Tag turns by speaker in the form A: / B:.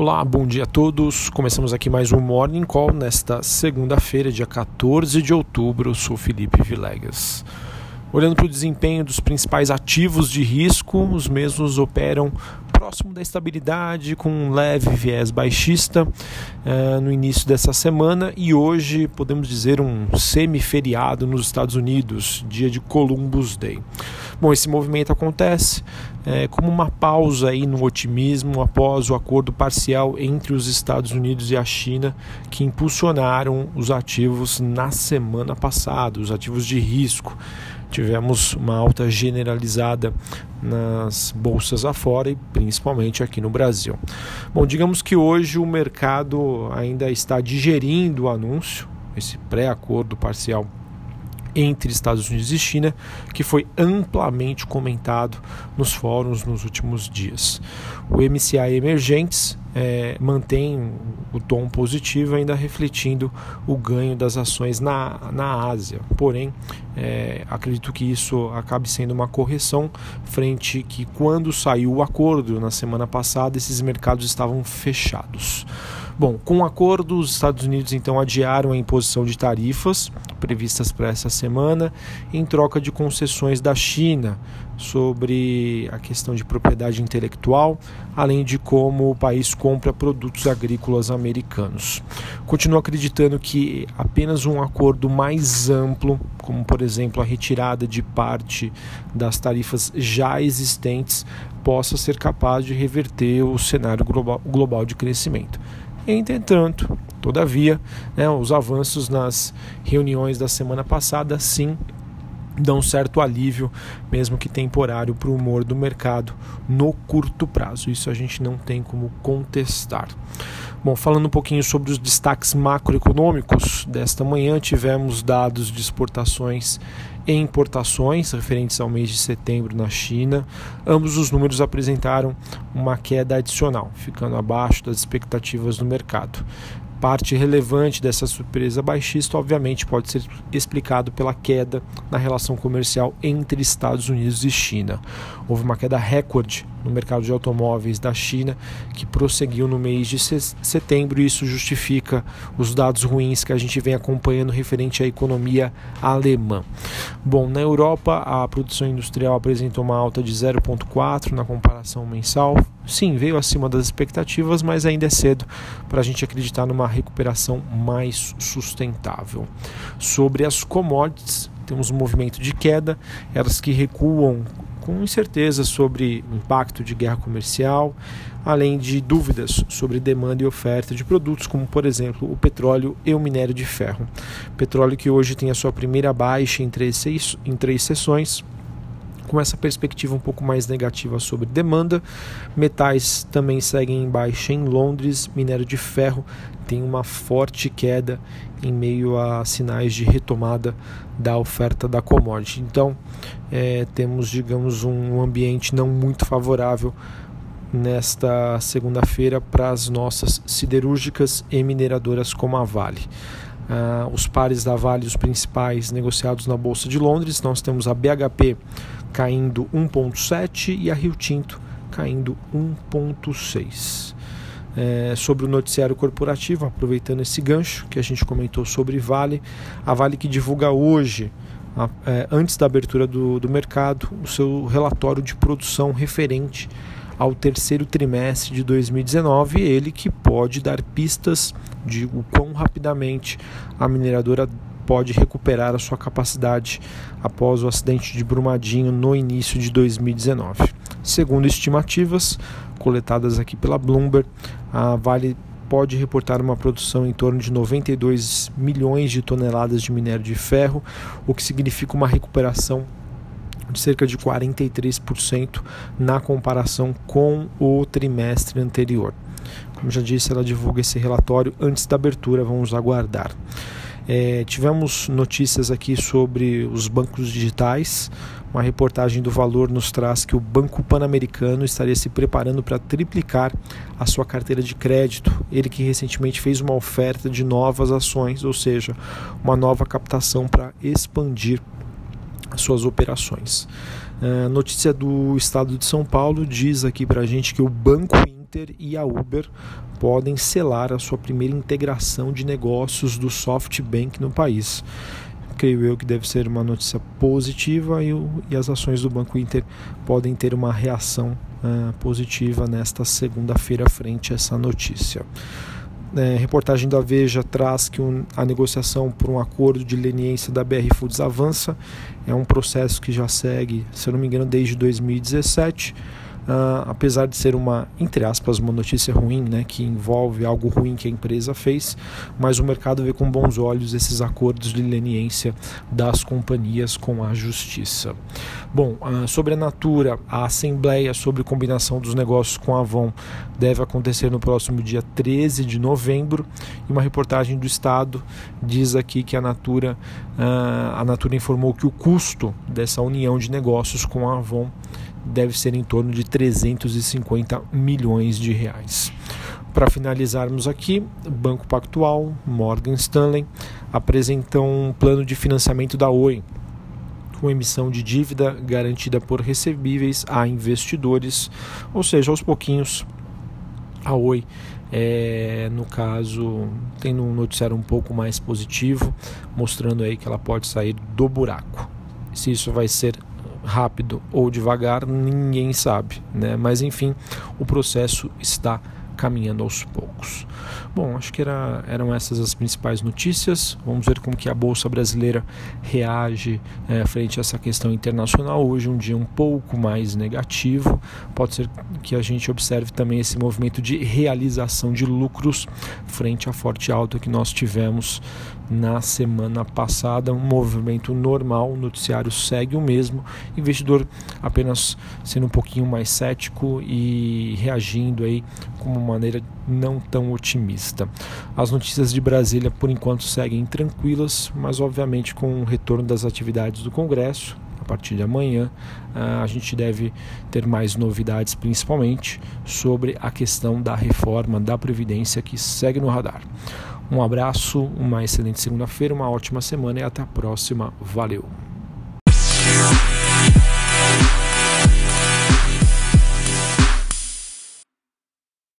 A: Olá, bom dia a todos. Começamos aqui mais um Morning Call nesta segunda-feira, dia 14 de outubro. Eu sou Felipe Vilegas. Olhando para o desempenho dos principais ativos de risco, os mesmos operam próximo da estabilidade, com um leve viés baixista uh, no início dessa semana e hoje podemos dizer um semi-feriado nos Estados Unidos, dia de Columbus Day. Bom, esse movimento acontece é, como uma pausa aí no otimismo após o acordo parcial entre os Estados Unidos e a China que impulsionaram os ativos na semana passada, os ativos de risco tivemos uma alta generalizada nas bolsas afora e principalmente aqui no Brasil. Bom, digamos que hoje o mercado ainda está digerindo o anúncio, esse pré-acordo parcial entre Estados Unidos e China, que foi amplamente comentado nos fóruns nos últimos dias. O MCI Emergentes é, mantém o tom positivo, ainda refletindo o ganho das ações na, na Ásia. Porém, é, acredito que isso acabe sendo uma correção, frente que quando saiu o acordo na semana passada, esses mercados estavam fechados. Bom, com o acordo, os Estados Unidos então adiaram a imposição de tarifas previstas para essa semana em troca de concessões da China sobre a questão de propriedade intelectual, além de como o país compra produtos agrícolas americanos. Continuo acreditando que apenas um acordo mais amplo, como por exemplo a retirada de parte das tarifas já existentes, possa ser capaz de reverter o cenário global de crescimento. Entretanto, todavia, né, os avanços nas reuniões da semana passada sim dão certo alívio, mesmo que temporário, para o humor do mercado no curto prazo. Isso a gente não tem como contestar. Bom, falando um pouquinho sobre os destaques macroeconômicos desta manhã, tivemos dados de exportações e importações referentes ao mês de setembro na China. Ambos os números apresentaram uma queda adicional, ficando abaixo das expectativas do mercado. Parte relevante dessa surpresa baixista, obviamente, pode ser explicado pela queda na relação comercial entre Estados Unidos e China. Houve uma queda recorde no mercado de automóveis da China, que prosseguiu no mês de setembro, isso justifica os dados ruins que a gente vem acompanhando referente à economia alemã. Bom, na Europa, a produção industrial apresentou uma alta de 0,4 na comparação mensal. Sim, veio acima das expectativas, mas ainda é cedo para a gente acreditar numa recuperação mais sustentável. Sobre as commodities, temos um movimento de queda, elas que recuam com incerteza sobre impacto de guerra comercial, além de dúvidas sobre demanda e oferta de produtos, como por exemplo o petróleo e o minério de ferro. Petróleo que hoje tem a sua primeira baixa em três, em três sessões com essa perspectiva um pouco mais negativa sobre demanda. Metais também seguem em baixa em Londres, minério de ferro tem uma forte queda em meio a sinais de retomada da oferta da commodity. Então, é, temos, digamos, um ambiente não muito favorável nesta segunda-feira para as nossas siderúrgicas e mineradoras como a Vale. Uh, os pares da Vale, os principais negociados na Bolsa de Londres, nós temos a BHP caindo 1,7 e a Rio Tinto caindo 1,6. É, sobre o noticiário corporativo, aproveitando esse gancho que a gente comentou sobre Vale, a Vale que divulga hoje, é, antes da abertura do, do mercado, o seu relatório de produção referente ao terceiro trimestre de 2019, ele que pode dar pistas de o quão rapidamente a mineradora pode recuperar a sua capacidade após o acidente de Brumadinho no início de 2019. Segundo estimativas coletadas aqui pela Bloomberg, a Vale pode reportar uma produção em torno de 92 milhões de toneladas de minério de ferro, o que significa uma recuperação de cerca de 43% na comparação com o trimestre anterior. Como já disse, ela divulga esse relatório antes da abertura, vamos aguardar. É, tivemos notícias aqui sobre os bancos digitais. Uma reportagem do Valor nos traz que o Banco Pan-Americano estaria se preparando para triplicar a sua carteira de crédito. Ele que recentemente fez uma oferta de novas ações, ou seja, uma nova captação para expandir suas operações. A notícia do estado de São Paulo diz aqui para a gente que o Banco Inter Inter e a Uber podem selar a sua primeira integração de negócios do SoftBank no país. Creio eu que deve ser uma notícia positiva e, o, e as ações do Banco Inter podem ter uma reação uh, positiva nesta segunda-feira frente a essa notícia. É, reportagem da Veja traz que um, a negociação por um acordo de leniência da BR Foods avança. É um processo que já segue, se eu não me engano, desde 2017. Uh, apesar de ser uma, entre aspas, uma notícia ruim, né, que envolve algo ruim que a empresa fez, mas o mercado vê com bons olhos esses acordos de leniência das companhias com a justiça. Bom, uh, sobre a Natura, a assembleia sobre combinação dos negócios com a Avon deve acontecer no próximo dia 13 de novembro e uma reportagem do Estado diz aqui que a Natura, uh, a Natura informou que o custo dessa união de negócios com a Avon deve ser em torno de 350 milhões de reais. Para finalizarmos aqui, Banco Pactual, Morgan Stanley apresentam um plano de financiamento da Oi, com emissão de dívida garantida por recebíveis a investidores, ou seja, aos pouquinhos a Oi é, no caso, tem um noticiário um pouco mais positivo, mostrando aí que ela pode sair do buraco. Se isso vai ser rápido ou devagar, ninguém sabe, né? Mas enfim, o processo está caminhando aos poucos. Bom, acho que era, eram essas as principais notícias. Vamos ver como que a bolsa brasileira reage é, frente a essa questão internacional. Hoje um dia um pouco mais negativo. Pode ser que a gente observe também esse movimento de realização de lucros frente à forte alta que nós tivemos na semana passada. Um movimento normal, o noticiário segue o mesmo. Investidor apenas sendo um pouquinho mais cético e reagindo aí com uma maneira não tão otimista. As notícias de Brasília, por enquanto, seguem tranquilas, mas obviamente com o retorno das atividades do Congresso, a partir de amanhã, ah, a gente deve ter mais novidades, principalmente sobre a questão da reforma da Previdência que segue no radar. Um abraço, uma excelente segunda-feira, uma ótima semana e até a próxima. Valeu!